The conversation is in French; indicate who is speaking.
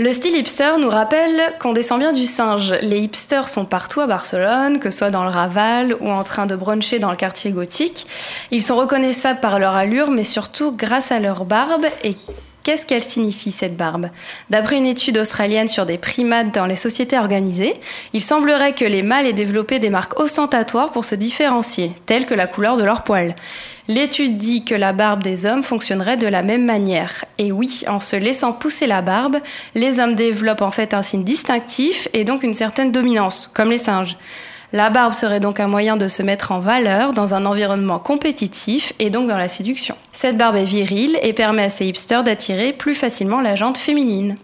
Speaker 1: Le style hipster nous rappelle qu'on descend bien du singe. Les hipsters sont partout à Barcelone, que ce soit dans le Raval ou en train de bruncher dans le quartier gothique. Ils sont reconnaissables par leur allure, mais surtout grâce à leur barbe et Qu'est-ce qu'elle signifie cette barbe? D'après une étude australienne sur des primates dans les sociétés organisées, il semblerait que les mâles aient développé des marques ostentatoires pour se différencier, telles que la couleur de leurs poils. L'étude dit que la barbe des hommes fonctionnerait de la même manière. Et oui, en se laissant pousser la barbe, les hommes développent en fait un signe distinctif et donc une certaine dominance, comme les singes. La barbe serait donc un moyen de se mettre en valeur dans un environnement compétitif et donc dans la séduction. Cette barbe est virile et permet à ces hipsters d'attirer plus facilement la jante féminine.